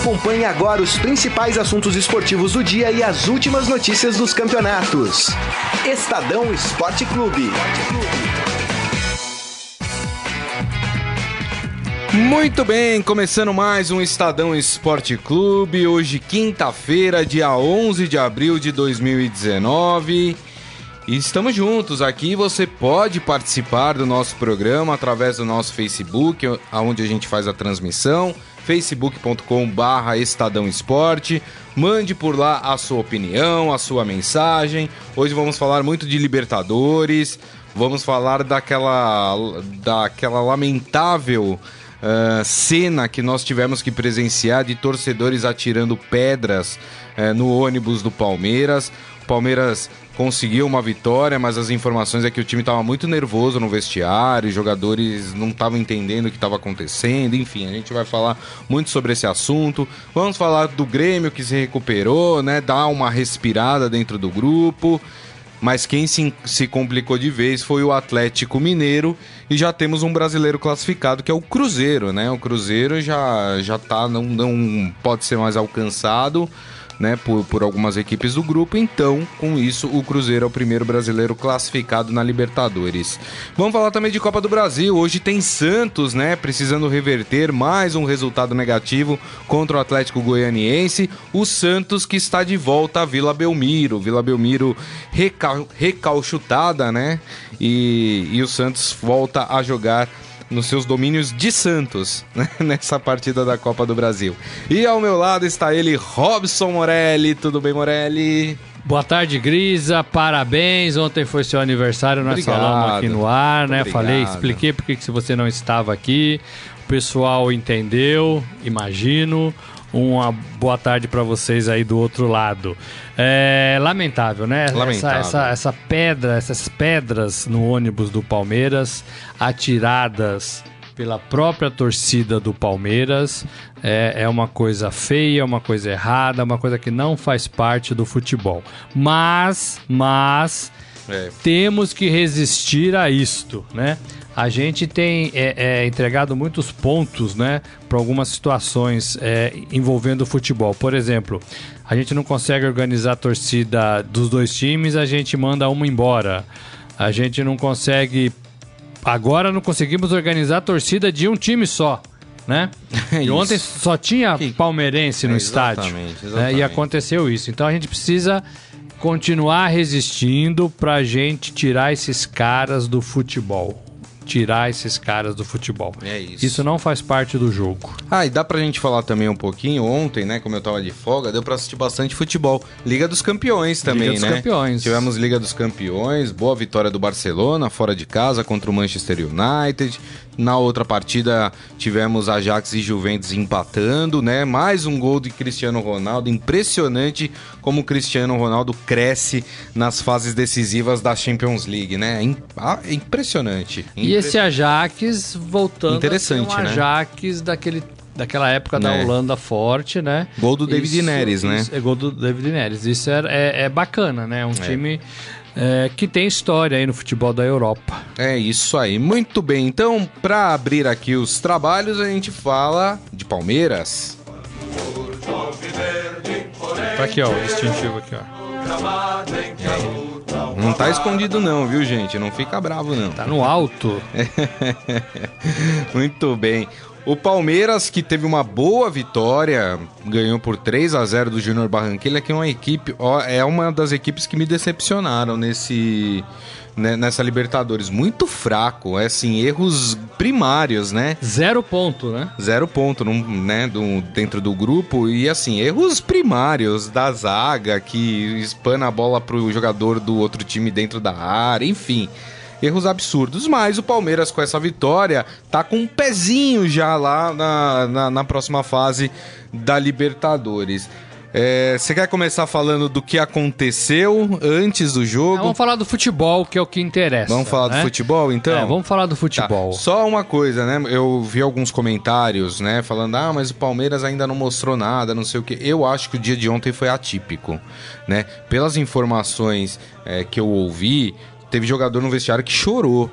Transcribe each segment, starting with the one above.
Acompanhe agora os principais assuntos esportivos do dia e as últimas notícias dos campeonatos. Estadão Esporte Clube. Muito bem, começando mais um Estadão Esporte Clube. Hoje, quinta-feira, dia 11 de abril de 2019. E estamos juntos aqui. Você pode participar do nosso programa através do nosso Facebook, onde a gente faz a transmissão facebook.com/barra Estadão Esporte. Mande por lá a sua opinião, a sua mensagem. Hoje vamos falar muito de Libertadores. Vamos falar daquela, daquela lamentável uh, cena que nós tivemos que presenciar de torcedores atirando pedras uh, no ônibus do Palmeiras. Palmeiras conseguiu uma vitória, mas as informações é que o time estava muito nervoso no vestiário, jogadores não estavam entendendo o que estava acontecendo, enfim, a gente vai falar muito sobre esse assunto. Vamos falar do Grêmio que se recuperou, né? Dar uma respirada dentro do grupo. Mas quem se, se complicou de vez foi o Atlético Mineiro e já temos um brasileiro classificado que é o Cruzeiro, né? O Cruzeiro já já tá não, não pode ser mais alcançado né, por, por algumas equipes do grupo. Então, com isso, o Cruzeiro é o primeiro brasileiro classificado na Libertadores. Vamos falar também de Copa do Brasil. Hoje tem Santos, né, precisando reverter mais um resultado negativo contra o Atlético Goianiense. O Santos que está de volta à Vila Belmiro. Vila Belmiro recal recalchutada, né? E, e o Santos volta a jogar nos seus domínios de Santos, né? nessa partida da Copa do Brasil. E ao meu lado está ele, Robson Morelli. Tudo bem, Morelli? Boa tarde, Grisa. Parabéns. Ontem foi seu aniversário, nós Obrigado. falamos aqui no ar, né? Obrigado. Falei, expliquei porque que se você não estava aqui. O pessoal entendeu, imagino. Uma boa tarde para vocês aí do outro lado. É lamentável, né? Lamentável. Essa, essa, essa pedra, essas pedras no ônibus do Palmeiras, atiradas pela própria torcida do Palmeiras, é, é uma coisa feia, uma coisa errada, uma coisa que não faz parte do futebol. Mas, mas, é. temos que resistir a isto, né? A gente tem é, é, entregado muitos pontos né, para algumas situações é, envolvendo o futebol. Por exemplo, a gente não consegue organizar a torcida dos dois times, a gente manda uma embora. A gente não consegue. Agora não conseguimos organizar a torcida de um time só. Né? e ontem só tinha palmeirense no é, estádio. Exatamente, exatamente. Né? E aconteceu isso. Então a gente precisa continuar resistindo para a gente tirar esses caras do futebol tirar esses caras do futebol. É isso. Isso não faz parte do jogo. Ah, e dá pra gente falar também um pouquinho. Ontem, né, como eu tava de folga, deu pra assistir bastante futebol. Liga dos Campeões também, Liga né? Liga dos Campeões. Tivemos Liga dos Campeões, boa vitória do Barcelona, fora de casa, contra o Manchester United. Na outra partida tivemos Ajax e Juventus empatando, né? Mais um gol de Cristiano Ronaldo. Impressionante como o Cristiano Ronaldo cresce nas fases decisivas da Champions League, né? Ah, impressionante. E esse Ajax voltando Interessante, a ser um né? Ajax daquele daquela época da né? Holanda forte, né? Gol do David isso, Neres, né? É gol do David Neres. Isso é, é, é bacana, né? Um é. time é, que tem história aí no futebol da Europa. É isso aí, muito bem. Então, para abrir aqui os trabalhos, a gente fala de Palmeiras. Tá aqui, ó, o distintivo aqui, ó. Não tá escondido não, viu, gente? Não fica bravo não. Tá no alto. muito bem. O Palmeiras, que teve uma boa vitória, ganhou por 3 a 0 do Júnior Barranquilla, que é uma equipe, ó, é uma das equipes que me decepcionaram nesse né, nessa Libertadores. Muito fraco, é assim, erros primários, né? Zero ponto, né? Zero ponto num, né, do, dentro do grupo. E assim, erros primários da zaga que espana a bola pro jogador do outro time dentro da área, enfim erros absurdos. Mas o Palmeiras, com essa vitória, tá com um pezinho já lá na, na, na próxima fase da Libertadores. É, você quer começar falando do que aconteceu antes do jogo? vamos falar do futebol, que é o que interessa. Vamos falar né? do futebol, então? É, vamos falar do futebol. Tá. Só uma coisa, né? Eu vi alguns comentários, né? Falando, ah, mas o Palmeiras ainda não mostrou nada, não sei o quê. Eu acho que o dia de ontem foi atípico, né? Pelas informações é, que eu ouvi, teve jogador no vestiário que chorou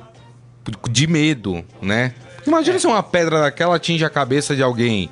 de medo, né? Imagina é. se uma pedra daquela atinge a cabeça de alguém,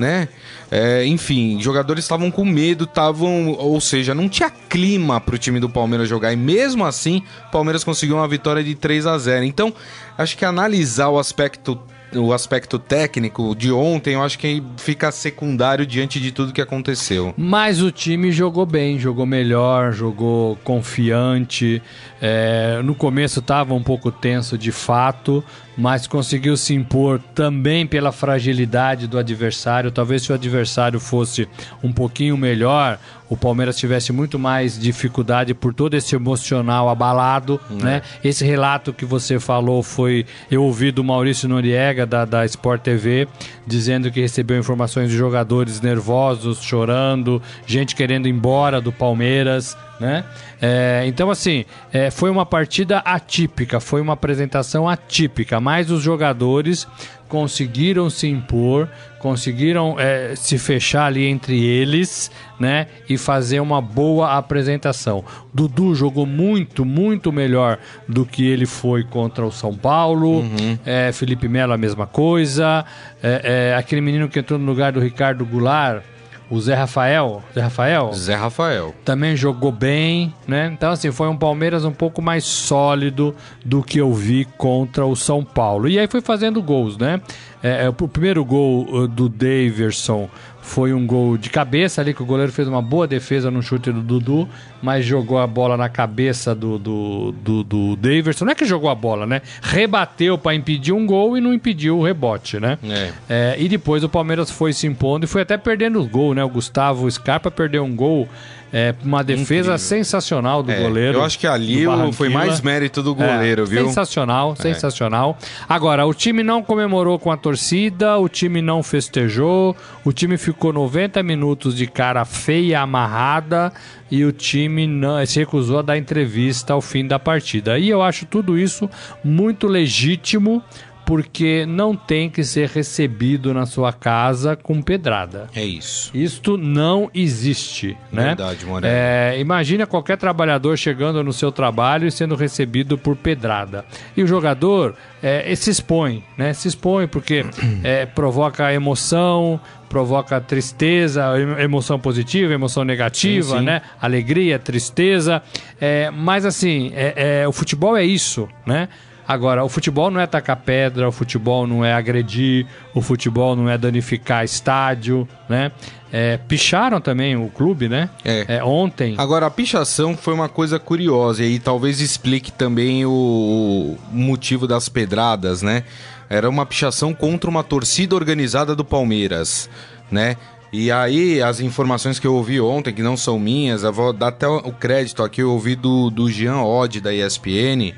né? É, enfim, jogadores estavam com medo, estavam, ou seja, não tinha clima para o time do Palmeiras jogar e mesmo assim, o Palmeiras conseguiu uma vitória de 3 a 0. Então, acho que analisar o aspecto o aspecto técnico de ontem, eu acho que fica secundário diante de tudo que aconteceu. Mas o time jogou bem, jogou melhor, jogou confiante. É, no começo estava um pouco tenso de fato, mas conseguiu se impor também pela fragilidade do adversário. Talvez se o adversário fosse um pouquinho melhor, o Palmeiras tivesse muito mais dificuldade por todo esse emocional abalado, é. né? Esse relato que você falou foi eu ouvi do Maurício Noriega da, da Sport TV dizendo que recebeu informações de jogadores nervosos, chorando, gente querendo ir embora do Palmeiras né? É, então, assim, é, foi uma partida atípica, foi uma apresentação atípica, mas os jogadores conseguiram se impor, conseguiram é, se fechar ali entre eles, né? E fazer uma boa apresentação. Dudu jogou muito, muito melhor do que ele foi contra o São Paulo. Uhum. É, Felipe Melo a mesma coisa. É, é, aquele menino que entrou no lugar do Ricardo Goulart o Zé Rafael, Zé Rafael? Zé Rafael. Também jogou bem, né? Então, assim, foi um Palmeiras um pouco mais sólido do que eu vi contra o São Paulo. E aí foi fazendo gols, né? É, é o primeiro gol uh, do Daverson foi um gol de cabeça ali, que o goleiro fez uma boa defesa no chute do Dudu, mas jogou a bola na cabeça do, do, do, do Daverson. Não é que jogou a bola, né? Rebateu para impedir um gol e não impediu o rebote, né? É. É, e depois o Palmeiras foi se impondo e foi até perdendo o gol, né? O Gustavo Scarpa perdeu um gol é, uma defesa Incrível. sensacional do é, goleiro. Eu acho que ali foi mais mérito do goleiro, é, viu? Sensacional, é. sensacional. Agora, o time não comemorou com a torcida, o time não festejou, o time ficou 90 minutos de cara feia, amarrada, e o time não, se recusou a dar entrevista ao fim da partida. E eu acho tudo isso muito legítimo porque não tem que ser recebido na sua casa com pedrada. É isso. Isto não existe, né? Verdade, Moreno. É, imagina qualquer trabalhador chegando no seu trabalho e sendo recebido por pedrada. E o jogador é, se expõe, né? Se expõe porque é, provoca emoção, provoca tristeza, emoção positiva, emoção negativa, sim, sim. né? Alegria, tristeza. É, mas assim, é, é, o futebol é isso, né? Agora, o futebol não é tacar pedra, o futebol não é agredir, o futebol não é danificar estádio, né? É, picharam também o clube, né? É. é. Ontem. Agora, a pichação foi uma coisa curiosa e talvez explique também o motivo das pedradas, né? Era uma pichação contra uma torcida organizada do Palmeiras, né? E aí, as informações que eu ouvi ontem, que não são minhas, eu vou dar até o crédito aqui, eu ouvi do, do Jean Odd, da ESPN,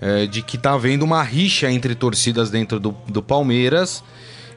é, de que tá havendo uma rixa entre torcidas dentro do, do Palmeiras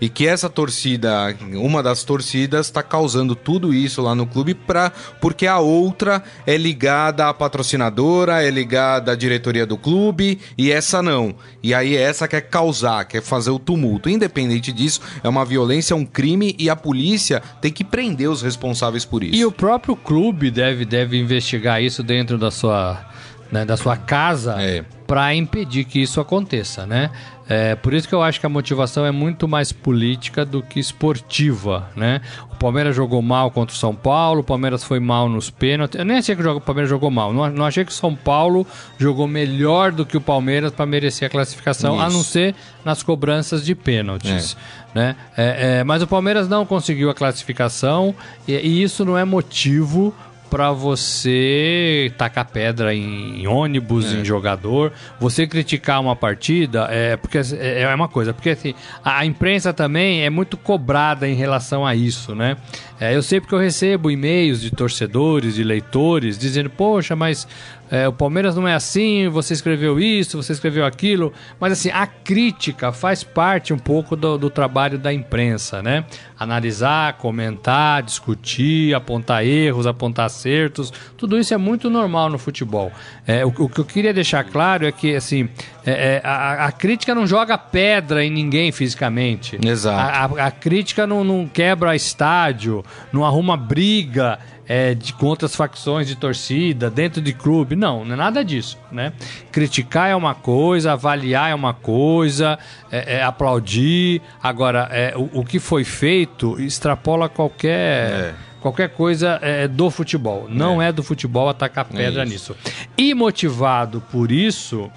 e que essa torcida, uma das torcidas, está causando tudo isso lá no clube pra, porque a outra é ligada à patrocinadora, é ligada à diretoria do clube e essa não. E aí essa quer causar, quer fazer o tumulto. Independente disso, é uma violência, é um crime e a polícia tem que prender os responsáveis por isso. E o próprio clube deve, deve investigar isso dentro da sua, né, da sua casa. É para impedir que isso aconteça, né? É, por isso que eu acho que a motivação é muito mais política do que esportiva, né? O Palmeiras jogou mal contra o São Paulo, o Palmeiras foi mal nos pênaltis. Eu nem achei que o Palmeiras jogou mal, não, não achei que o São Paulo jogou melhor do que o Palmeiras para merecer a classificação, isso. a não ser nas cobranças de pênaltis. É. Né? É, é, mas o Palmeiras não conseguiu a classificação e, e isso não é motivo para você tacar pedra em, ônibus, é. em jogador. Você criticar uma partida é porque é, é uma coisa, porque assim, a imprensa também é muito cobrada em relação a isso, né? É, eu sei porque eu recebo e-mails de torcedores, de leitores, dizendo, poxa, mas é, o Palmeiras não é assim, você escreveu isso, você escreveu aquilo. Mas assim, a crítica faz parte um pouco do, do trabalho da imprensa, né? Analisar, comentar, discutir, apontar erros, apontar acertos, tudo isso é muito normal no futebol. É, o, o que eu queria deixar claro é que assim, é, é, a, a, crítica não joga pedra em ninguém fisicamente. Exato. A, a, a crítica não, não quebra estádio, não arruma briga é, de contra facções de torcida, dentro de clube. Não, não é nada disso, né? Criticar é uma coisa, avaliar é uma coisa, é, é aplaudir. Agora, é, o, o, que foi feito extrapola qualquer é. qualquer coisa é, do futebol. Não é. é do futebol atacar pedra nisso. E motivado por isso,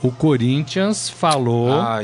o Corinthians falou ah,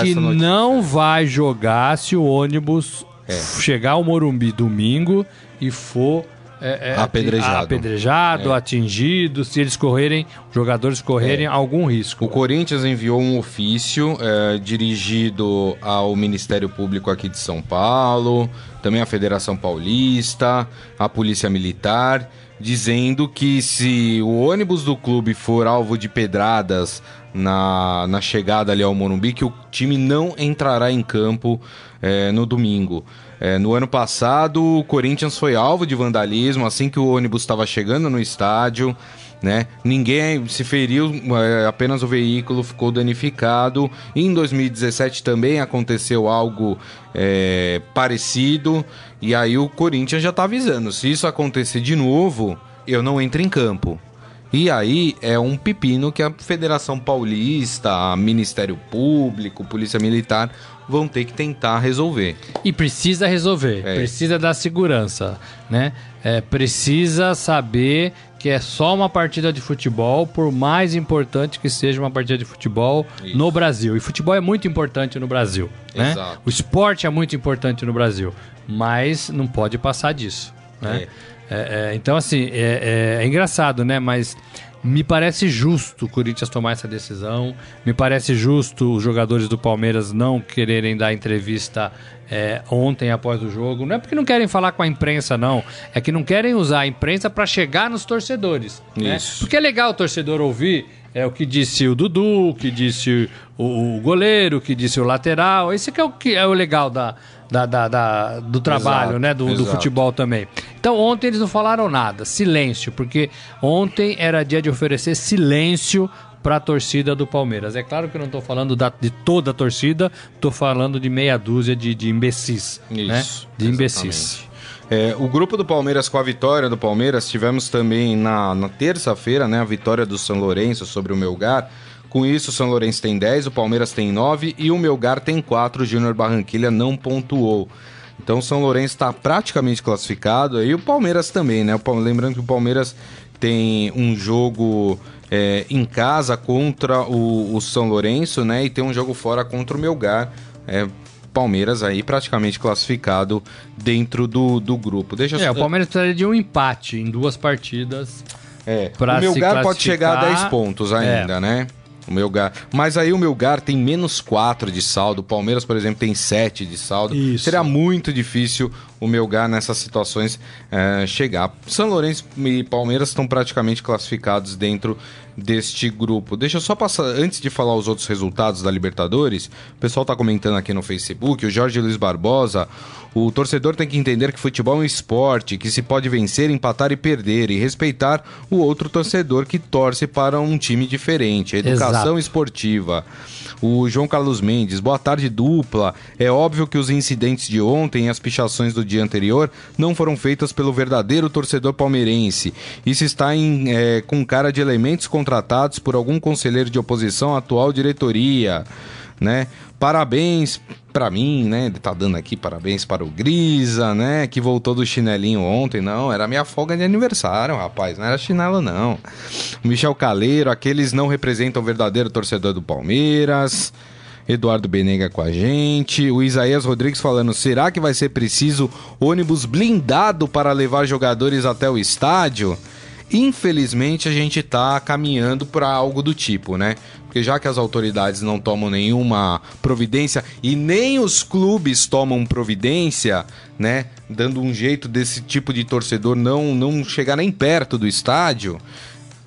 que não vai jogar se o ônibus é. chegar ao Morumbi domingo e for é, é, apedrejado, apedrejado é. atingido, se eles correrem, jogadores correrem é. algum risco. O Corinthians enviou um ofício é, dirigido ao Ministério Público aqui de São Paulo, também à Federação Paulista, à Polícia Militar, dizendo que se o ônibus do clube for alvo de pedradas na, na chegada ali ao Morumbi, que o time não entrará em campo é, no domingo. É, no ano passado, o Corinthians foi alvo de vandalismo assim que o ônibus estava chegando no estádio. Né? Ninguém se feriu, é, apenas o veículo ficou danificado. Em 2017 também aconteceu algo é, parecido. E aí o Corinthians já está avisando: se isso acontecer de novo, eu não entro em campo. E aí é um pepino que a Federação Paulista, Ministério Público, Polícia Militar vão ter que tentar resolver. E precisa resolver, é. precisa dar segurança, né? É, precisa saber que é só uma partida de futebol, por mais importante que seja uma partida de futebol Isso. no Brasil. E futebol é muito importante no Brasil, né? O esporte é muito importante no Brasil, mas não pode passar disso, né? É. É, é, então, assim, é, é, é, engraçado, né? Mas me parece justo o Corinthians tomar essa decisão. Me parece justo os jogadores do Palmeiras não quererem dar entrevista é, ontem após o jogo. Não é porque não querem falar com a imprensa, não. É que não querem usar a imprensa para chegar nos torcedores. Né? Porque é legal o torcedor ouvir é o que disse o Dudu, o que disse o, o goleiro, o que disse o lateral. Esse que é o que é o legal da, da, da, da do trabalho, exato, né? Do, do, futebol também. Então ontem eles não falaram nada, silêncio, porque ontem era dia de oferecer silêncio para a torcida do Palmeiras. É claro que eu não estou falando da, de toda a torcida, estou falando de meia dúzia de, de imbecis, Isso, né? De imbecis. É, o grupo do Palmeiras com a vitória do Palmeiras, tivemos também na, na terça-feira, né, a vitória do São Lourenço sobre o Melgar. Com isso, o São Lourenço tem 10, o Palmeiras tem 9 e o Melgar tem 4. O Júnior Barranquilha não pontuou. Então o São Lourenço está praticamente classificado e o Palmeiras também, né? Lembrando que o Palmeiras tem um jogo é, em casa contra o, o, São Lourenço, né? E tem um jogo fora contra o Melgar. É, Palmeiras aí praticamente classificado dentro do, do grupo. Deixa é, o Palmeiras precisaria de um empate em duas partidas. É, o Melgar pode chegar a 10 pontos ainda, é. né? O Melgar. Mas aí o Melgar tem menos 4 de saldo. O Palmeiras, por exemplo, tem 7 de saldo. Isso. Seria muito difícil o Melgar nessas situações é, chegar. São Lourenço e Palmeiras estão praticamente classificados dentro deste grupo. Deixa eu só passar, antes de falar os outros resultados da Libertadores, o pessoal está comentando aqui no Facebook, o Jorge Luiz Barbosa, o torcedor tem que entender que futebol é um esporte, que se pode vencer, empatar e perder, e respeitar o outro torcedor que torce para um time diferente. Educação Exato. esportiva. O João Carlos Mendes, boa tarde dupla. É óbvio que os incidentes de ontem e as pichações do dia anterior não foram feitas pelo verdadeiro torcedor palmeirense. Isso está em, é, com cara de elementos contratados por algum conselheiro de oposição à atual diretoria. Né? Parabéns para mim, né? Ele tá dando aqui parabéns para o Grisa, né? Que voltou do chinelinho ontem. Não, era minha folga de aniversário, rapaz. Não era chinelo, não. Michel Caleiro, aqueles não representam o verdadeiro torcedor do Palmeiras. Eduardo Benega com a gente. O Isaías Rodrigues falando: será que vai ser preciso ônibus blindado para levar jogadores até o estádio? Infelizmente, a gente está caminhando para algo do tipo, né? Porque já que as autoridades não tomam nenhuma providência e nem os clubes tomam providência, né? Dando um jeito desse tipo de torcedor não, não chegar nem perto do estádio,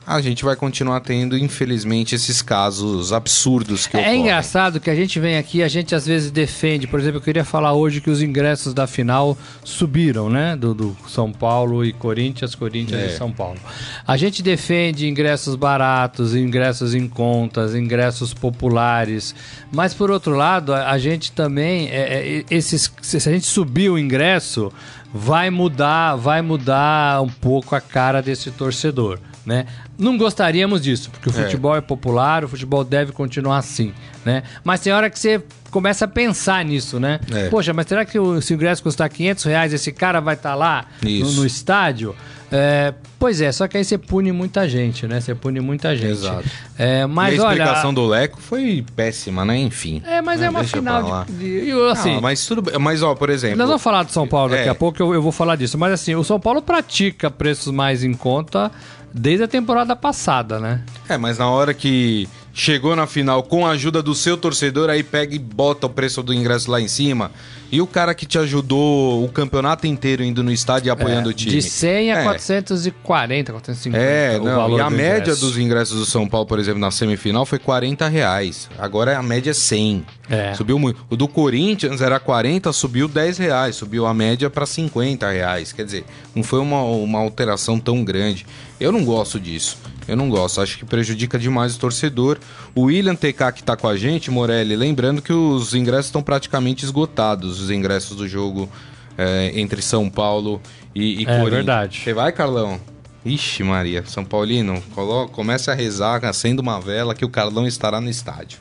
a gente vai continuar tendo, infelizmente, esses casos absurdos que É ocorrem. engraçado que a gente vem aqui, a gente às vezes defende, por exemplo, eu queria falar hoje que os ingressos da final subiram, né? Do, do São Paulo e Corinthians, Corinthians É. e São Paulo. A gente defende ingressos baratos, ingressos em contas, ingressos populares, mas por outro lado, a, a gente também, é, é, esses, se a gente subir o ingresso, vai mudar, vai mudar um pouco a cara desse torcedor. Né? Não gostaríamos disso, porque o É. futebol é popular, o futebol deve continuar assim, né? Mas tem hora que você começa a pensar nisso, né? É. Poxa, mas será que o, se o ingresso custar 500 reais, esse cara vai estar lá no, no estádio? É, pois é, só que aí você pune muita gente, né? Você pune muita gente. Exato. É, mas e a olha... explicação do Leco foi péssima, né? Enfim. É, mas é, uma deixa pra final de... de- eu, assim, Não, mas tudo bem. Mas, ó, por exemplo. Nós vamos falar do São Paulo daqui É. a pouco, eu, eu vou falar disso. Mas assim, o São Paulo pratica preços mais em conta desde a temporada passada, né? É, mas na hora que chegou na final com a ajuda do seu torcedor, aí pega e bota o preço do ingresso lá em cima. E o cara que te ajudou o campeonato inteiro indo no estádio e apoiando o time. De 100 a É. 440, 450. É, o não, e a do média ingresso. dos ingressos do São Paulo, por exemplo, na semifinal foi 40 reais. Agora a média é 100. É. Subiu muito. O do Corinthians era 40, subiu 10 reais. Subiu a média para 50 reais. Quer dizer, não foi uma, uma alteração tão grande. Eu não gosto disso. Eu não gosto. Acho que prejudica demais o torcedor. O William TK que tá com a gente, Morelli, lembrando que os ingressos estão praticamente esgotados. Os ingressos do jogo é, entre São Paulo e, e É, Corinthians. verdade. Você vai, Carlão? Ixi, Maria, São Paulino, colo- comece a rezar, acenda uma vela que o Carlão estará no estádio.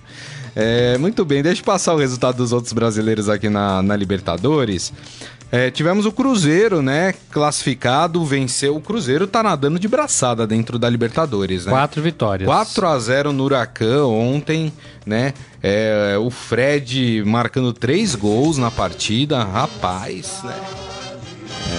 É, muito bem, deixa eu passar o resultado dos outros brasileiros aqui na, na Libertadores. É, tivemos o Cruzeiro, né? Classificado, venceu. O Cruzeiro tá nadando de braçada dentro da Libertadores, né? Quatro vitórias. 4 a 0 no Huracan ontem, né? É, o Fred marcando três gols na partida, rapaz, né?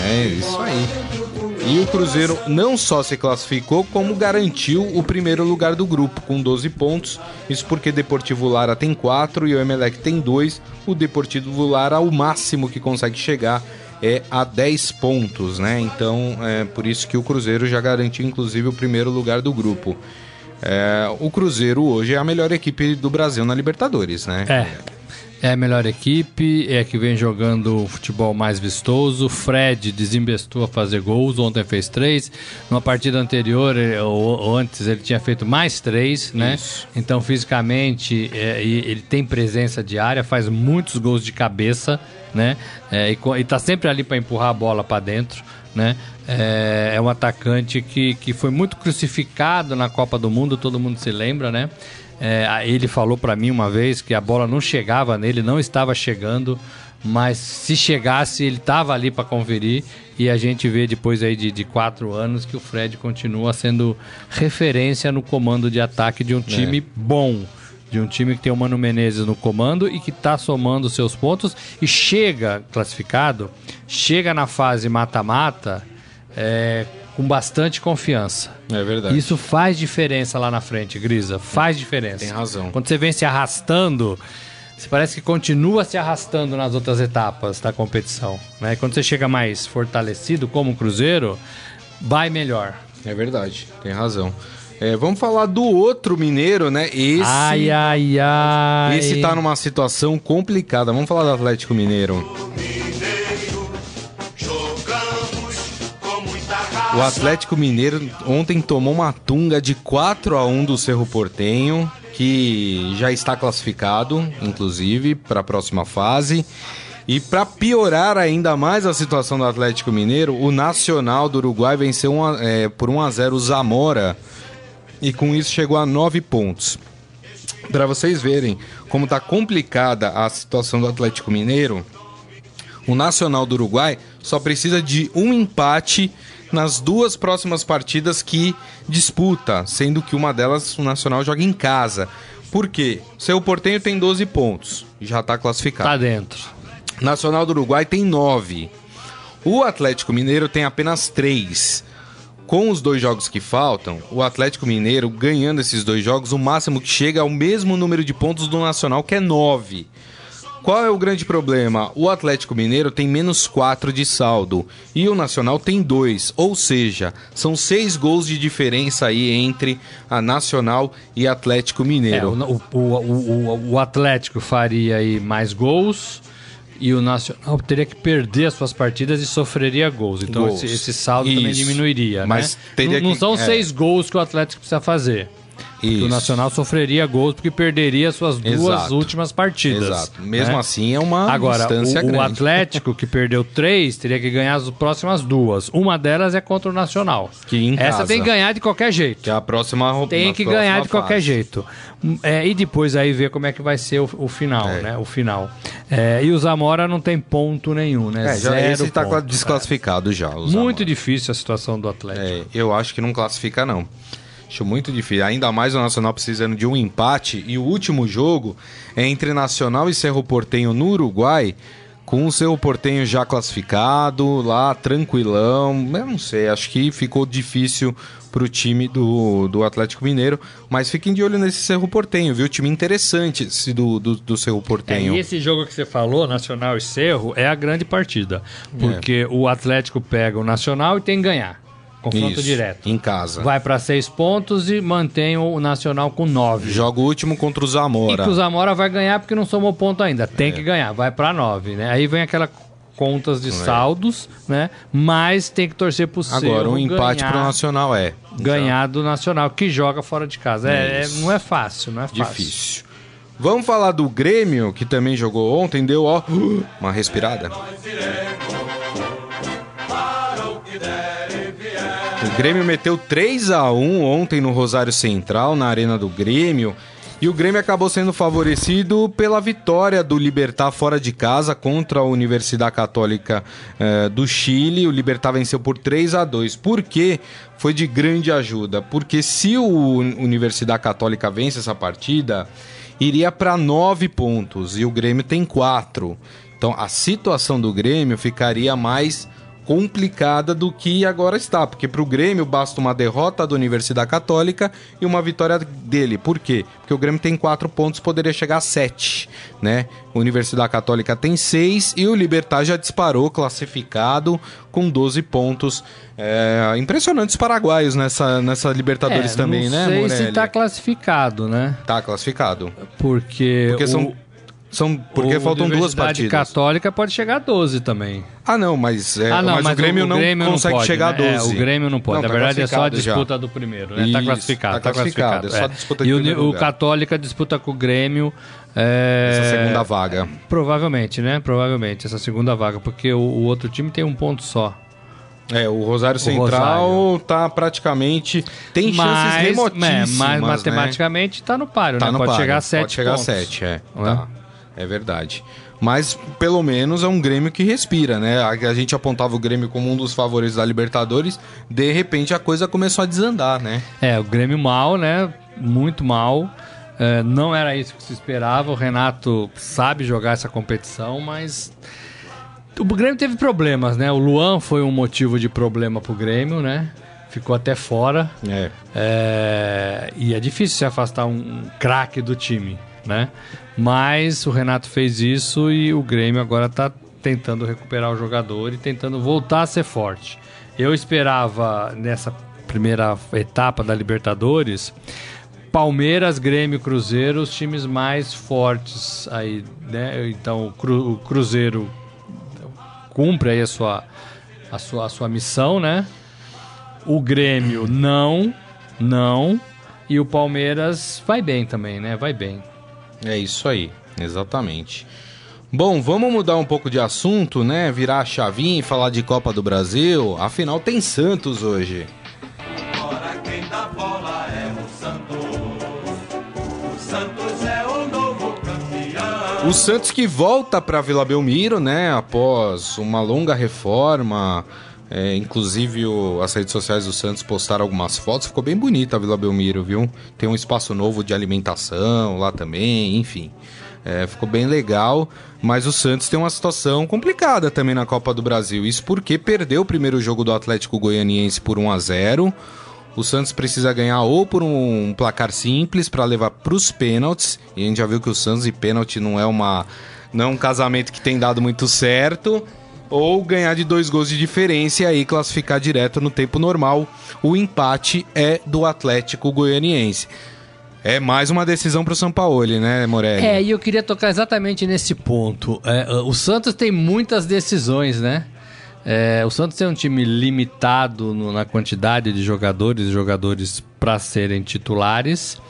É, isso aí. E o Cruzeiro não só se classificou, como garantiu o primeiro lugar do grupo, com 12 pontos. Isso porque Deportivo Lara tem 4 e o Emelec tem 2. O Deportivo Lara, o máximo que consegue chegar é a 10 pontos, né? Então, é por isso que o Cruzeiro já garantiu, inclusive, o primeiro lugar do grupo. É, o Cruzeiro hoje é a melhor equipe do Brasil na Libertadores, né? É. É a melhor equipe, é a que vem jogando o futebol mais vistoso. Fred desembestou a fazer gols, ontem fez três. Numa partida anterior, ou, antes, ele tinha feito mais três, né? Isso. Então, fisicamente, é, ele tem presença diária, faz muitos gols de cabeça, né? É, e, e tá sempre ali para empurrar a bola para dentro, né? É, é um atacante que, que foi muito crucificado na Copa do Mundo, todo mundo se lembra, né? É, ele falou para mim uma vez que a bola não chegava nele, não estava chegando, mas se chegasse ele estava ali para conferir. E a gente vê depois aí de, de quatro anos que o Fred continua sendo referência no comando de ataque de um time bom, de um time que tem o Mano Menezes no comando e que está somando seus pontos e chega classificado, chega na fase mata-mata é, com bastante confiança. É verdade. Isso faz diferença lá na frente, Grisa. Faz diferença. Tem razão. Quando você vem se arrastando, você parece que continua se arrastando nas outras etapas da competição. Né? Quando você chega mais fortalecido, como o Cruzeiro, vai melhor. É verdade, tem razão. É, vamos falar do outro mineiro, né? Esse, Ai, ai, ai. esse tá numa situação complicada. Vamos falar do Atlético Mineiro. O Atlético Mineiro ontem tomou uma tunga de 4 a 1 do Cerro Portenho, que já está classificado, inclusive, para a próxima fase. E para piorar ainda mais a situação do Atlético Mineiro, o Nacional do Uruguai venceu é, por 1 a 0 o Zamora e com isso chegou a 9 pontos. Para vocês verem como está complicada a situação do Atlético Mineiro, o Nacional do Uruguai só precisa de um empate nas duas próximas partidas que disputa, sendo que uma delas o Nacional joga em casa. Por quê? Seu Portenho tem 12 pontos, já está classificado. Tá dentro. Nacional do Uruguai tem 9. O Atlético Mineiro tem apenas 3. Com os dois jogos que faltam, o Atlético Mineiro ganhando esses dois jogos, o máximo que chega é o mesmo número de pontos do Nacional, que é 9. Qual é o grande problema? O Atlético Mineiro tem menos 4 de saldo e o Nacional tem 2, ou seja, são 6 gols de diferença aí entre a Nacional e Atlético É, Mineiro. o, o, o, o, o Atlético faria aí mais gols e o Nacional teria que perder as suas partidas e sofreria gols. Então Gols. esse, esse saldo também Isso. diminuiria, Mas né? não, não que- são é. seis gols que o Atlético precisa fazer. Isso. O Nacional sofreria gols porque perderia suas duas Exato. últimas partidas. Exato. Mesmo né? assim é uma Agora, distância o, o grande. Atlético, que perdeu três, teria que ganhar as próximas duas. Uma delas é contra o Nacional. Que em Essa casa. tem que ganhar de qualquer jeito. Que é a próxima Tem que próxima ganhar de qualquer jeito. É, e depois aí ver como é que vai ser o, o final, É. né? O final. É, e o Zamora não tem ponto nenhum, né? É, já Zero esse tá ponto. desclassificado já. o Muito difícil a situação do Atlético. É, eu acho que não classifica, não. Acho muito difícil. Ainda mais o Nacional precisando de um empate. E o último jogo é entre Nacional e Cerro Portenho no Uruguai. Com o Cerro Portenho já classificado, lá tranquilão. Eu não sei, acho que ficou difícil pro time do, do Atlético Mineiro. Mas fiquem de olho nesse Cerro Portenho, viu? Time interessante esse do, do, do Cerro É, Portenho. e esse jogo que você falou, Nacional e Cerro, é a grande partida. Porque o Atlético pega o Nacional e tem que ganhar. Confronto Isso, direto. Em casa. Vai para seis pontos e mantém o Nacional com nove. Joga o último contra o E Zamora. que o Zamora vai ganhar porque não somou ponto ainda. É. Tem que ganhar, vai para nove, né? Aí vem aquela contas de saldos, né? Mas tem que torcer pro É. Agora, um empate ganhar, pro Nacional é. ganhar do Nacional, que joga fora de casa. É, é- não é fácil, não é fácil. Difícil. Vamos falar do Grêmio, que também jogou ontem, deu ó, uma respirada. O Grêmio meteu 3 a 1 ontem no Rosário Central, na Arena do Grêmio. E o Grêmio acabou sendo favorecido pela vitória do Libertar fora de casa contra a Universidade Católica eh, do Chile. O Libertar venceu por 3 a 2 Por quê? Foi de grande ajuda. Porque se o Universidade Católica vence essa partida, iria para 9 pontos e o Grêmio tem 4. Então a situação do Grêmio ficaria mais complicada do que agora está, porque para o Grêmio basta uma derrota da Universidade Católica e uma vitória dele. Por quê? Porque o Grêmio tem quatro pontos, poderia chegar a sete, né? A Universidade Católica tem seis e o Libertar já disparou, classificado com 12 pontos. É, impressionantes paraguaios nessa, nessa Libertadores É, também, não né, sei Morelli? se tá classificado, né? Tá classificado. Porque, Porque o, são, são porque o faltam duas partidas. Católica pode chegar a 12 também. Ah, não, mas, é, ah, não, mas, mas o Grêmio não consegue pode, chegar né? a 12. É, o Grêmio não pode. Não, Na tá verdade, é só a classificado já. disputa do primeiro, né? tá Isso, classificado. tá Tá classificado. classificado, é só a disputa de e o, primeiro o lugar. Católica disputa com o Grêmio. é, Essa segunda vaga. Provavelmente, né? Provavelmente, essa segunda vaga. Porque o, o outro time tem um ponto só. É, o Rosário Central Rosário. tá praticamente. Tem chances mas, remotíssimas. é, mas né? matematicamente tá no páreo, Tá né? no Pode páreo, chegar a 7 Pode chegar a 7, é. Não Tá. É verdade. Mas pelo menos é um Grêmio que respira, né? A, gente apontava o Grêmio como um dos favoritos da Libertadores, de repente a coisa começou a desandar, né? É, o Grêmio mal, né? Muito mal. É, não era isso que se esperava. O Renato sabe jogar essa competição, mas o Grêmio teve problemas, né? O Luan foi um motivo de problema pro Grêmio, né? Ficou até fora. É. É, e é difícil se afastar um, um craque do time, né? Mas o Renato fez isso e o Grêmio agora tá tentando recuperar o jogador e tentando voltar a ser forte. Eu esperava nessa primeira etapa da Libertadores Palmeiras, Grêmio, Cruzeiro, os times mais fortes aí, né? Então o Cruzeiro cumpre aí a sua, a sua, a sua missão, né? O Grêmio não, não. E o Palmeiras vai bem também, né? Vai bem. É isso aí, exatamente. Bom, vamos mudar um pouco de assunto, né? Virar a chavinha e falar de Copa do Brasil. Afinal, tem Santos hoje. Agora quem dá bola é o Santos. O Santos é o novo campeão. O Santos que volta para Vila Belmiro, né? Após uma longa reforma. É, inclusive o- as redes sociais do Santos postaram algumas fotos. Ficou bem bonita a Vila Belmiro, viu? Tem um espaço novo de alimentação lá também, enfim. É, ficou bem legal. Mas o Santos tem uma situação complicada também na Copa do Brasil. Isso porque perdeu o primeiro jogo do Atlético Goianiense por 1 a 0 o Santos precisa ganhar ou por um placar simples para levar para os pênaltis. E a gente já viu que o Santos e pênalti não é uma não é um casamento que tem dado muito certo. Ou ganhar de dois gols de diferença e aí classificar direto no tempo normal. O empate é do Atlético Goianiense. É mais uma decisão pro São Paulo, né, Morelli? É, e eu queria tocar exatamente nesse ponto. É, o Santos tem muitas decisões, né? É, o Santos tem um time limitado no- na quantidade de jogadores e jogadores para serem titulares.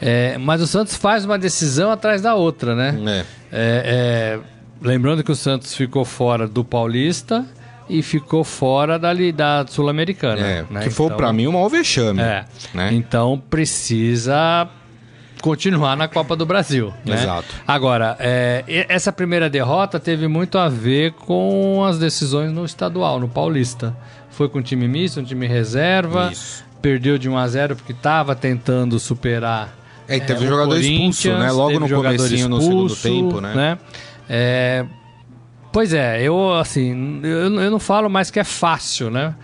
É, mas o Santos faz uma decisão atrás da outra, né? É. É, é, lembrando que o Santos ficou fora do Paulista e ficou fora da, da Sul-Americana. É, né? que foi Então- pra mim o maior vexame. É. Né? Então precisa continuar na Copa do Brasil. né? Exato. Agora, é, essa primeira derrota teve muito a ver com as decisões no estadual, no Paulista. Foi com um time misto, um time reserva. Isso. Perdeu de 1 a 0 porque estava tentando superar. É, teve o um jogador expulso, né? Logo no comecinho, no segundo expulso, tempo, né? É, pois é, eu assim, eu, eu não falo mais que é fácil, né?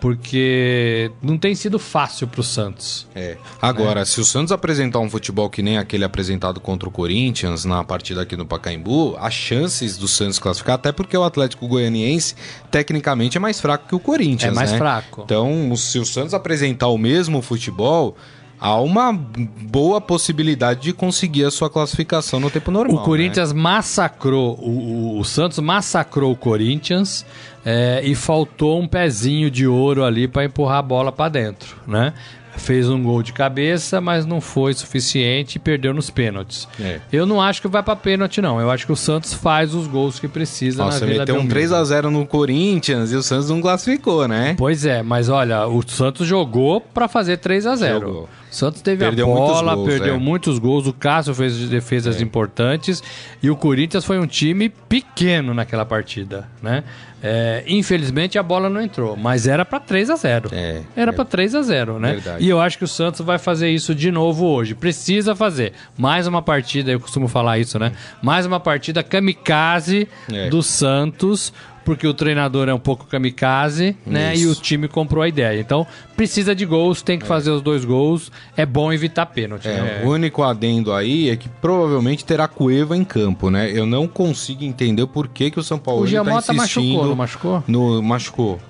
Porque não tem sido fácil pro Santos. É. Agora, se o Santos apresentar um futebol que nem aquele apresentado contra o Corinthians na partida aqui no Pacaembu, as chances do Santos classificar, até porque o Atlético Goianiense tecnicamente é mais fraco que o Corinthians, É mais né? fraco. Então, se o Santos apresentar o mesmo futebol, há uma boa possibilidade de conseguir a sua classificação no tempo normal. O Corinthians massacrou, o, o- Santos massacrou o Corinthians é, e faltou um pezinho de ouro ali para empurrar a bola para dentro, né? Fez um gol de cabeça, mas não foi suficiente e perdeu nos pênaltis. É. Eu não acho que vai para pênalti, não. Eu acho que o Santos faz os gols que precisa Nossa, na Vila meteu um Belmiro. 3x0 no Corinthians e o Santos não classificou, né? Pois é, mas olha, o Santos jogou para fazer 3 a 0 Jogou. Santos teve Perdeu a muitos bola, gols, perdeu é. muitos gols. O Cássio fez defesas importantes. E o Corinthians foi um time pequeno naquela partida, né? É, infelizmente a bola não entrou, mas era para 3 a 0 É, Era é. para 3 a 0 né? Verdade. E eu acho que o Santos vai fazer isso de novo hoje. Precisa fazer. Mais uma partida, eu costumo falar isso, né? Mais uma partida kamikaze É. do Santos, porque o treinador é um pouco kamikaze, né? Isso. E o time comprou a ideia. Então, precisa de gols, tem que fazer os dois gols. É bom evitar pênalti, É, né? o único adendo aí é que provavelmente terá Cueva em campo, né? Eu não consigo entender por que, que o São Paulo O Giamota tá insistindo machucou, não machucou? No, machucou.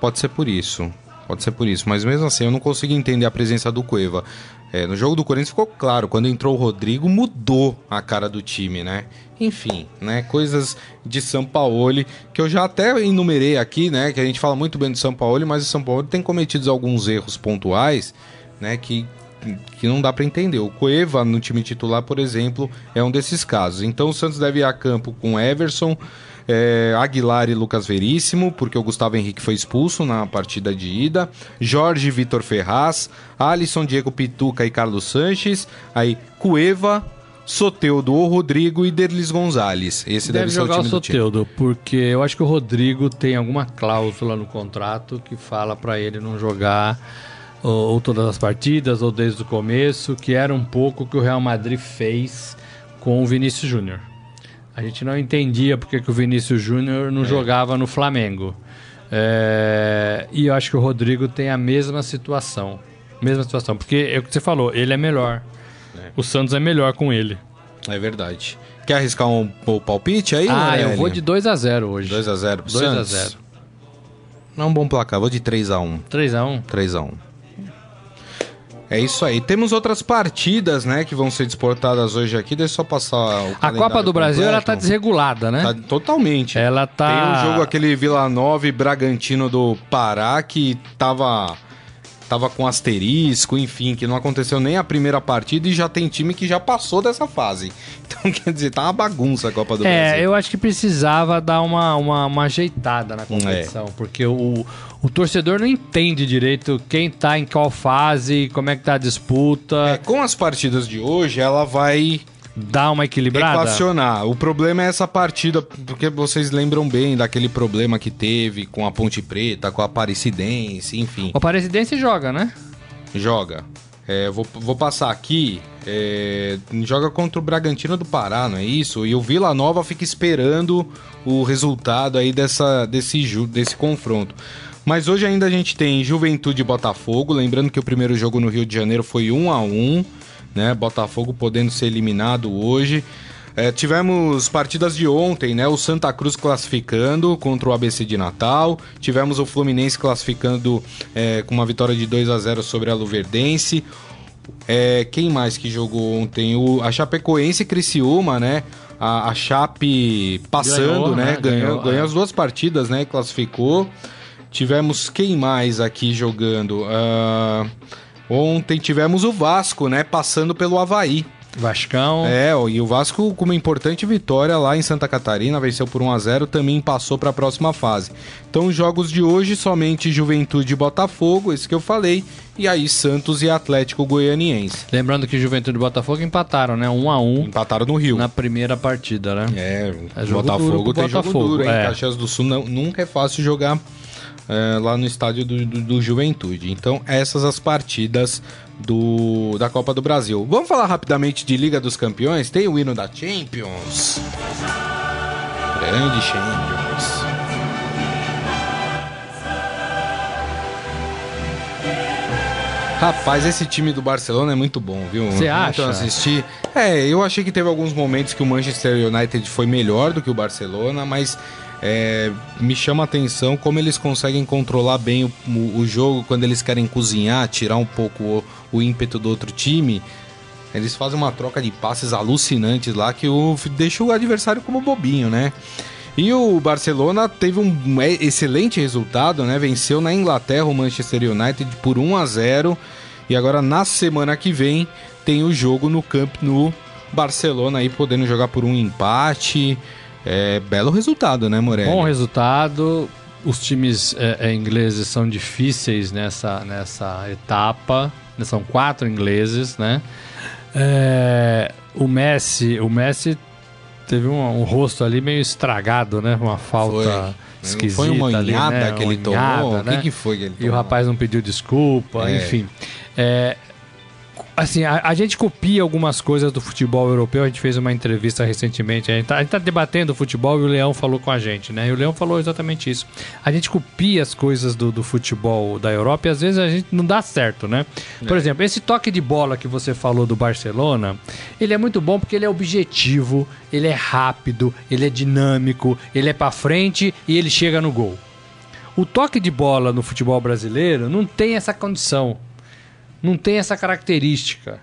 Pode ser por isso. Pode ser por isso. Mas mesmo assim, eu não consigo entender a presença do Cueva. É, no jogo do Corinthians ficou claro, quando entrou o Rodrigo, mudou a cara do time, né? Enfim, né? Coisas de São Paulo que eu já até enumerei aqui, né? Que a gente fala muito bem do São Paulo, mas o São Paulo tem cometido alguns erros pontuais, né? Que que não dá para entender. O Cueva no time titular, por exemplo, é um desses casos. Então o Santos deve ir a campo com Everson, é, Aguilar e Lucas Veríssimo, porque o Gustavo Henrique foi expulso na partida de ida. Jorge Vitor Ferraz, Alisson, Diego Pituca e Carlos Sanches. Aí Cueva, Soteudo ou Rodrigo e Derlis Gonzalez. Esse deve, Deve ser o jogar o time do time. Soteudo, porque eu acho que o Rodrigo tem alguma cláusula no contrato que fala pra ele não jogar ou, ou todas as partidas ou desde o começo, que era um pouco o que o Real Madrid fez com o Vinícius Júnior. A gente não entendia porque que o Vinícius Júnior É. não jogava no Flamengo. É, e eu acho que o Rodrigo tem a mesma situação. Mesma situação, porque é o que você falou, ele é melhor. O Santos é melhor com ele. É verdade. Quer arriscar um, um palpite aí, ah, eu vou de 2 a 0 hoje. 2x0 pro 2 a Santos? 0. Não é um bom placar, vou de 3x1. 3 a 1. 3x1. É isso aí. Temos outras partidas, né, que vão ser disputadas hoje aqui. Deixa eu só passar o A Copa do Brasil ela tá desregulada, né? Tá totalmente. Ela tá Tem um jogo aquele Vila Nova e Bragantino do Pará que tava tava com asterisco, enfim, que não aconteceu nem a primeira partida e já tem time que já passou dessa fase. Então, quer dizer, tá uma bagunça a Copa do É, Brasil. eu acho que precisava dar uma, uma, uma ajeitada na competição, É. porque o, o torcedor não entende direito quem tá em qual fase, como é que tá a disputa, É, com as partidas de hoje, ela vai dá uma equilibrada. equacionar. O problema é essa partida, porque vocês lembram bem daquele problema que teve com a Ponte Preta, com a Aparecidense, enfim. O Aparecidense joga, né? Joga. É, vou, vou passar aqui. é, joga contra o Bragantino do Pará, não é isso? E o Vila Nova fica esperando o resultado aí dessa, desse, desse confronto. Mas hoje ainda a gente tem Juventude e Botafogo. Lembrando que o primeiro jogo no Rio de Janeiro foi 1 a 1 né? Botafogo podendo ser eliminado hoje. É, tivemos partidas de ontem, né? O Santa Cruz classificando contra o ABC de Natal. Tivemos o Fluminense classificando é, com uma vitória de 2 a 0 sobre a Luverdense. É, quem mais que jogou ontem? O, a Chapecoense e Criciúma, né? A, a Chape passando, Ganhou, né? né? Ganhou, Ganhou, ganhou é. as duas partidas, né? Classificou. Tivemos quem mais aqui jogando? Ah, ontem tivemos o Vasco, né? Passando pelo Havaí. Vascão. É, e o Vasco com uma importante vitória lá em Santa Catarina, venceu por 1 a 0 também passou para a próxima fase. Então, os jogos de hoje, somente Juventude e Botafogo, esse que eu falei, e aí Santos e Atlético Goianiense. Lembrando que Juventude e Botafogo empataram, né? Um a um Empataram no Rio. na primeira partida, né? É, É Botafogo tem Botafogo, jogo duro, hein? é. Caxias do Sul não- nunca é fácil jogar é, lá no estádio do, do- do Juventude. Então, essas as partidas do, da Copa do Brasil. Vamos falar rapidamente de Liga dos Campeões? Tem o hino da Champions. Grande Champions. Rapaz, esse time do Barcelona é muito bom, viu? Você acha? assisti. É, eu achei que teve alguns momentos que o Manchester United foi melhor do que o Barcelona, mas é, me chama a atenção como eles conseguem controlar bem o, o- jogo quando eles querem cozinhar, tirar um pouco o, o ímpeto do outro time. Eles fazem uma troca de passes alucinantes lá que o, deixa o adversário como bobinho, né? E o Barcelona teve um é, excelente resultado, né? Venceu na Inglaterra o Manchester United por 1 a 0 e agora na semana que vem tem o jogo no Camp no Barcelona aí podendo jogar por um empate. É belo resultado, né, Morelli? Bom resultado. Os times é, é, ingleses são difíceis nessa, nessa etapa. né? São quatro ingleses, né? É, o Messi, o Messi teve um, um rosto ali meio estragado, né? Uma falta esquisita Foi uma ali, unhada né? que ele unhada, tomou? O né? que, que foi que ele E o tomou? rapaz não pediu desculpa, É. enfim. É, assim, a, a gente copia algumas coisas do futebol europeu. A gente fez uma entrevista recentemente. A gente, tá, a gente tá debatendo o futebol e o Leão falou com a gente, né? E o Leão falou exatamente isso. A gente copia as coisas do, do futebol da Europa e às vezes a gente não dá certo, né? Por exemplo, esse toque de bola que você falou do Barcelona, ele é muito bom porque ele é objetivo, ele é rápido, ele é dinâmico, ele é pra frente e ele chega no gol. O toque de bola no futebol brasileiro não tem essa condição, não tem essa característica.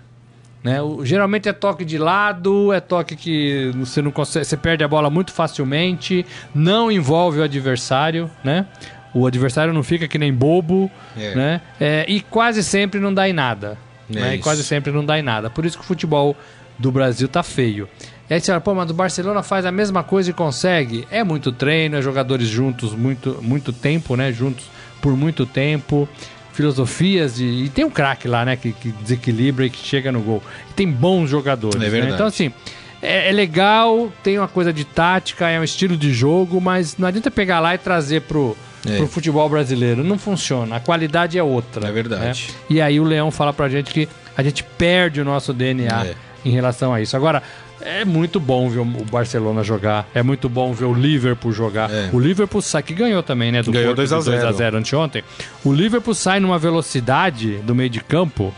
Né? O- geralmente é toque de lado, é toque que você não consegue, você perde a bola muito facilmente, não envolve o adversário, né? O adversário não fica que nem bobo, É. né? É, e quase sempre não dá em nada. É né? E quase sempre não dá em nada. Por isso que o futebol do Brasil tá feio. E aí você fala, pô, mas o Barcelona faz a mesma coisa e consegue. É muito treino, é jogadores juntos muito, muito tempo, né? Juntos por muito tempo. Filosofias de. E tem um craque lá, né? Que, que desequilibra e que chega no gol. E tem bons jogadores. É né? Então, assim, é, é legal, tem uma coisa de tática, é um estilo de jogo, mas não adianta pegar lá e trazer pro, É. pro futebol brasileiro. Não funciona. A qualidade é outra. É verdade. né? E aí o Leão fala pra gente que a gente perde o nosso DNA É. em relação a isso. Agora, é muito bom ver o Barcelona jogar, é muito bom ver o Liverpool jogar. É. O Liverpool sai, que ganhou também, né? Do Ganhou Porto 2 a de 2 a 0. 0 anteontem. O Liverpool sai numa velocidade do meio de campo.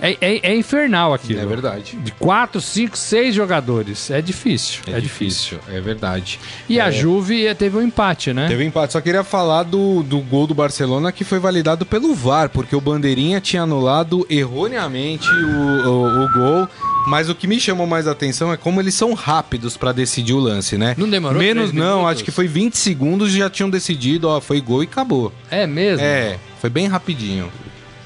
É, é, é infernal aquilo. É verdade. De 4, 5, 6 jogadores. É difícil. É, difícil, é verdade. E a Juve teve um empate, né? Teve um empate, só queria falar do, do gol do Barcelona que foi validado pelo VAR, porque o Bandeirinha tinha anulado erroneamente o, o, o gol. Mas o que me chamou mais a atenção é como eles são rápidos pra decidir o lance, né? Não demorou Menos não, acho que foi 20 segundos e já tinham decidido, ó, foi gol e acabou. É mesmo? É, foi bem rapidinho.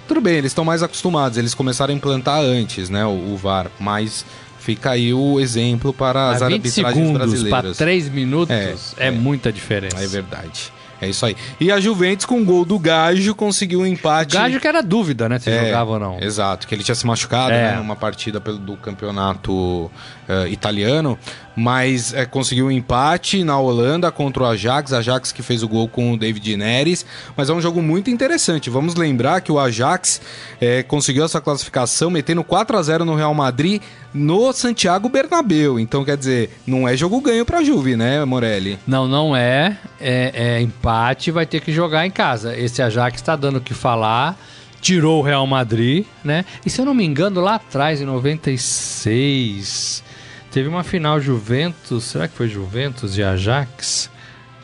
Tudo bem, eles estão mais acostumados, eles começaram a implantar antes, né, o, o VAR, mas fica aí o exemplo para as Mas 20 arbitragens segundos para brasileiras. 3 minutos É, é, é. muita diferença. É verdade. É isso aí. E a Juventus, com o gol do Gajo, conseguiu um empate. Gajo que era dúvida, né? Se É, jogava ou não. Exato, que ele tinha se machucado É. né, numa partida pelo, do campeonato eh, italiano, mas eh, conseguiu um empate na Holanda contra o Ajax, Ajax que fez o gol com o David Neres, mas é um jogo muito interessante. Vamos lembrar que o Ajax eh, conseguiu essa classificação metendo 4 a 0 no Real Madrid no Santiago Bernabéu. Então, quer dizer, não é jogo ganho pra Juve, né, Morelli? Não, não é. é. é empate, vai ter que jogar em casa. Esse Ajax está dando o que falar. Tirou o Real Madrid, né? E se eu não me engano, lá atrás, em 96, teve uma final Juventus, será que foi Juventus e Ajax?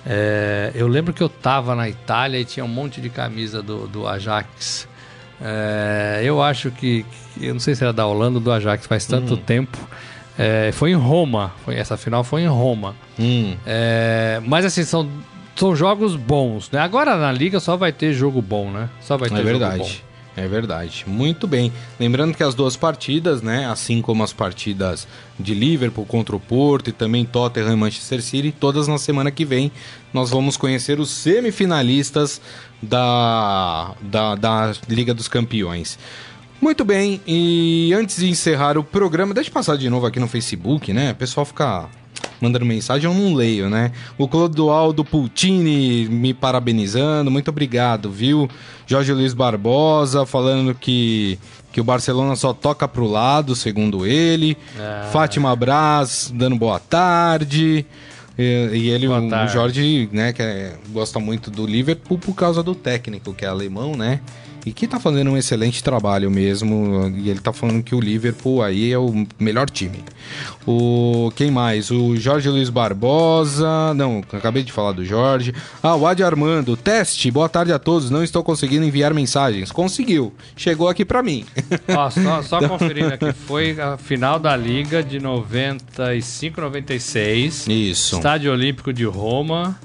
É, eu lembro que eu tava na Itália e tinha um monte de camisa do, do Ajax. É, eu acho que, que- eu não sei se era da Holanda ou do Ajax, faz tanto tempo. É, foi em Roma, foi, essa final foi em Roma. Hum, É, mas assim, são, são jogos bons, né? Agora na Liga só vai ter jogo bom, né? Só vai ter é jogo verdade. É verdade. Muito bem. Lembrando que as duas partidas, né, assim como as partidas de Liverpool contra o Porto e também Tottenham e Manchester City, todas na semana que vem nós vamos conhecer os semifinalistas da, da, da Liga dos Campeões. Muito bem, e antes de encerrar o programa, deixa eu passar de novo aqui no Facebook, né? O pessoal fica mandando mensagem, eu não leio, né? O Clodoaldo Pultini me parabenizando, muito obrigado, viu? Jorge Luiz Barbosa falando que, que o Barcelona só toca pro lado, segundo ele. Ah. Fátima Braz dando boa tarde. E, e ele, o, o. Jorge, né, que é- gosta muito do Liverpool por causa do técnico, que é alemão, né? E que tá fazendo um excelente trabalho mesmo. E ele tá falando que o Liverpool aí é o melhor time. O quem mais? O Jorge Luiz Barbosa. Não, acabei de falar do Jorge. Ah, o Adi Armando. Teste. Boa tarde a todos. Não estou conseguindo enviar mensagens. Conseguiu. Chegou aqui pra mim. Ó, só, só conferindo aqui, foi a final da Liga de 95, 96. Isso. Estádio Olímpico de Roma,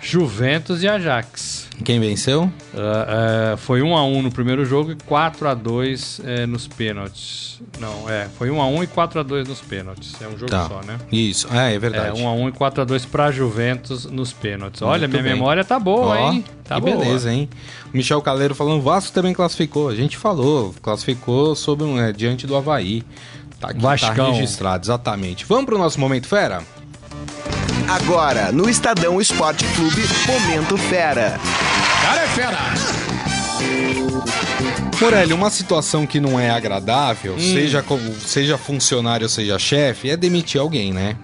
Juventus e Ajax. Quem venceu? Ah, ah, foi 1 a 1 no primeiro jogo e 4 a 2 eh, nos pênaltis. Não, é, foi 1 a 1 e 4 a 2 nos pênaltis. É um jogo Tá. só, né? Isso. É, é É, verdade. 1 a 1 e 4 a 2 pra Juventus nos pênaltis. Olha, Muito minha bem. memória tá boa, Ó, hein? Tá que boa. beleza, hein? O Michel Caleiro falando, Vasco também classificou. A gente falou, classificou sob um, é, diante do Havaí. Tá aqui, tá registrado, exatamente. Vamos pro nosso Momento Fera? Agora, no Estadão Esporte Clube, Momento Fera. Cara é fera! Morelli, uma situação que não é agradável, Hum. seja, como- seja funcionário, seja chefe, é demitir alguém, né?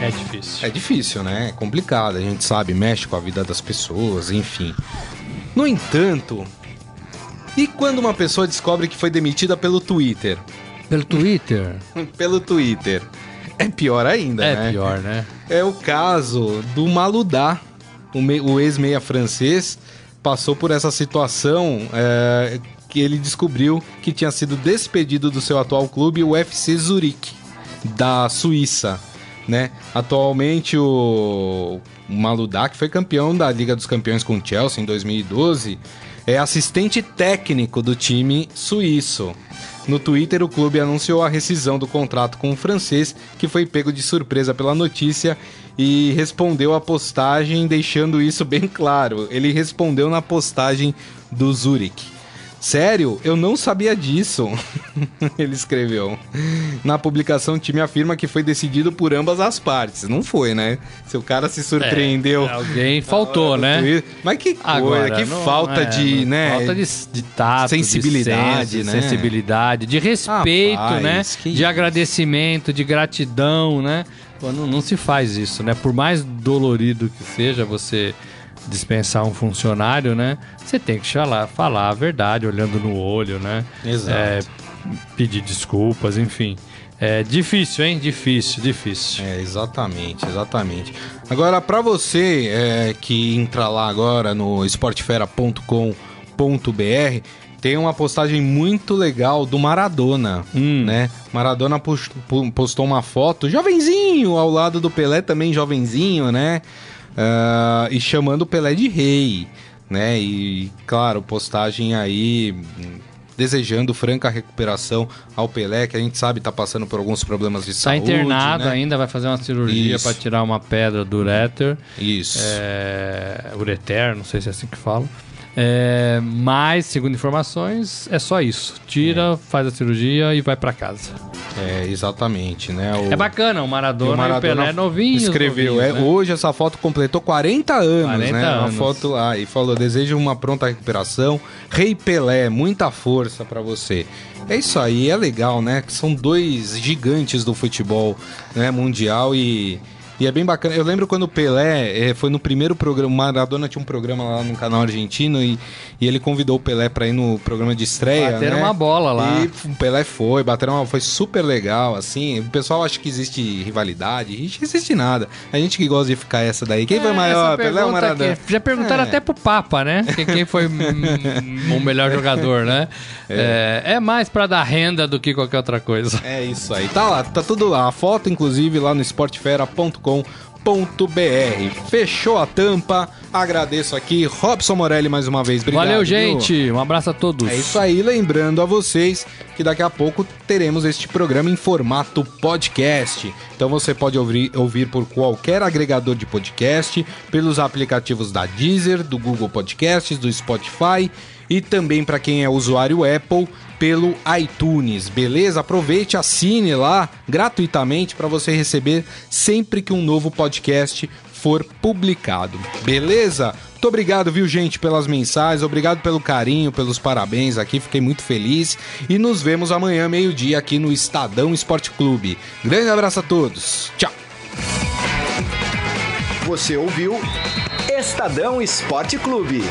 É difícil. É difícil, né? É complicado, a gente sabe, mexe com a vida das pessoas, enfim. No entanto, e quando uma pessoa descobre que foi demitida pelo Twitter? Pelo Twitter? pelo Twitter. É pior ainda, É né? pior, né? É o caso do Maludá, o, me- o ex-meia francês, passou por essa situação é, que ele descobriu que tinha sido despedido do seu atual clube, o FC Zurique, da Suíça. Né? Atualmente o o Maludá, que foi campeão da Liga dos Campeões com o Chelsea em 2012, é assistente técnico do time suíço. No Twitter, o clube anunciou a rescisão do contrato com o francês, que foi pego de surpresa pela notícia e respondeu a postagem deixando isso bem claro. Ele respondeu na postagem do Zurich. Sério? Eu não sabia disso. Ele escreveu. Na publicação, o time afirma que foi decidido por ambas as partes. Não foi, né? Se o cara se surpreendeu. É, alguém faltou, né? Mas que coisa, Agora, que não- falta é, de, né? Falta de, de tato, sensibilidade, de senso, né? sensibilidade, de respeito, Rapaz, né? De isso. agradecimento, de gratidão, né? Pô, não, não se faz isso, né? Por mais dolorido que seja você dispensar um funcionário, né? Você tem que falar, falar a verdade, olhando no olho, né? Exato. É, pedir desculpas, enfim. É difícil, hein? Difícil, difícil. É, exatamente, exatamente. Agora, pra você é, que entra lá agora no esportefera.com.br, tem uma postagem muito legal do Maradona, Hum. né? Maradona postou uma foto, jovenzinho, ao lado do Pelé também jovenzinho, né? Ah, e chamando o Pelé de rei, né? E, claro, postagem aí desejando franca recuperação ao Pelé, que a gente sabe tá passando por alguns problemas de Tá saúde, internado né? ainda, vai fazer uma cirurgia para tirar uma pedra do ureter. Isso. é, ureter, não sei se é assim que fala. É, mas, segundo informações, é só isso. Tira, faz a cirurgia e vai para casa. É, exatamente, né? O, É bacana, o e Maradona e o, Pelé novinho. escreveu, é, hoje essa foto completou 40 anos, 40 né? Uma anos. foto lá e falou: desejo uma pronta recuperação. Rei Pelé, muita força pra você. É isso aí, é legal, né? Que são dois gigantes do futebol né, mundial e, E é bem bacana. Eu lembro quando o Pelé eh, foi no primeiro programa. O Maradona tinha um programa lá no canal argentino e, e ele convidou o Pelé pra ir no programa de estreia. Bateram né? uma bola lá. E o Pelé foi, bateram uma. Foi super legal, assim. O pessoal acha que existe rivalidade. Não existe nada. A gente que gosta de ficar essa daí. Quem foi É, maior, essa Pelé ou Maradona? Já perguntaram É. até pro Papa, né? Que- Quem foi hum, o melhor jogador, né? É, é mais pra dar renda do que qualquer outra coisa. É isso aí. Tá lá, tá tudo lá. A foto, inclusive, lá no esportefera.com.br. Fechou a tampa. Agradeço aqui. Robson Morelli mais uma vez. Obrigado. Valeu, viu? gente. Um abraço a todos. É isso aí, lembrando a vocês que daqui a pouco teremos este programa em formato podcast. Então você pode ouvir, ouvir por qualquer agregador de podcast, pelos aplicativos da Deezer, do Google Podcasts, do Spotify e também para quem é usuário Apple pelo iTunes, beleza? Aproveite, assine lá gratuitamente para você receber sempre que um novo podcast for publicado, beleza? Muito obrigado, viu, gente, pelas mensagens, obrigado pelo carinho, pelos parabéns aqui, fiquei muito feliz. E nos vemos amanhã, meio-dia, aqui no Estadão Esporte Clube. Grande abraço a todos, tchau! Você ouviu Estadão Esporte Clube.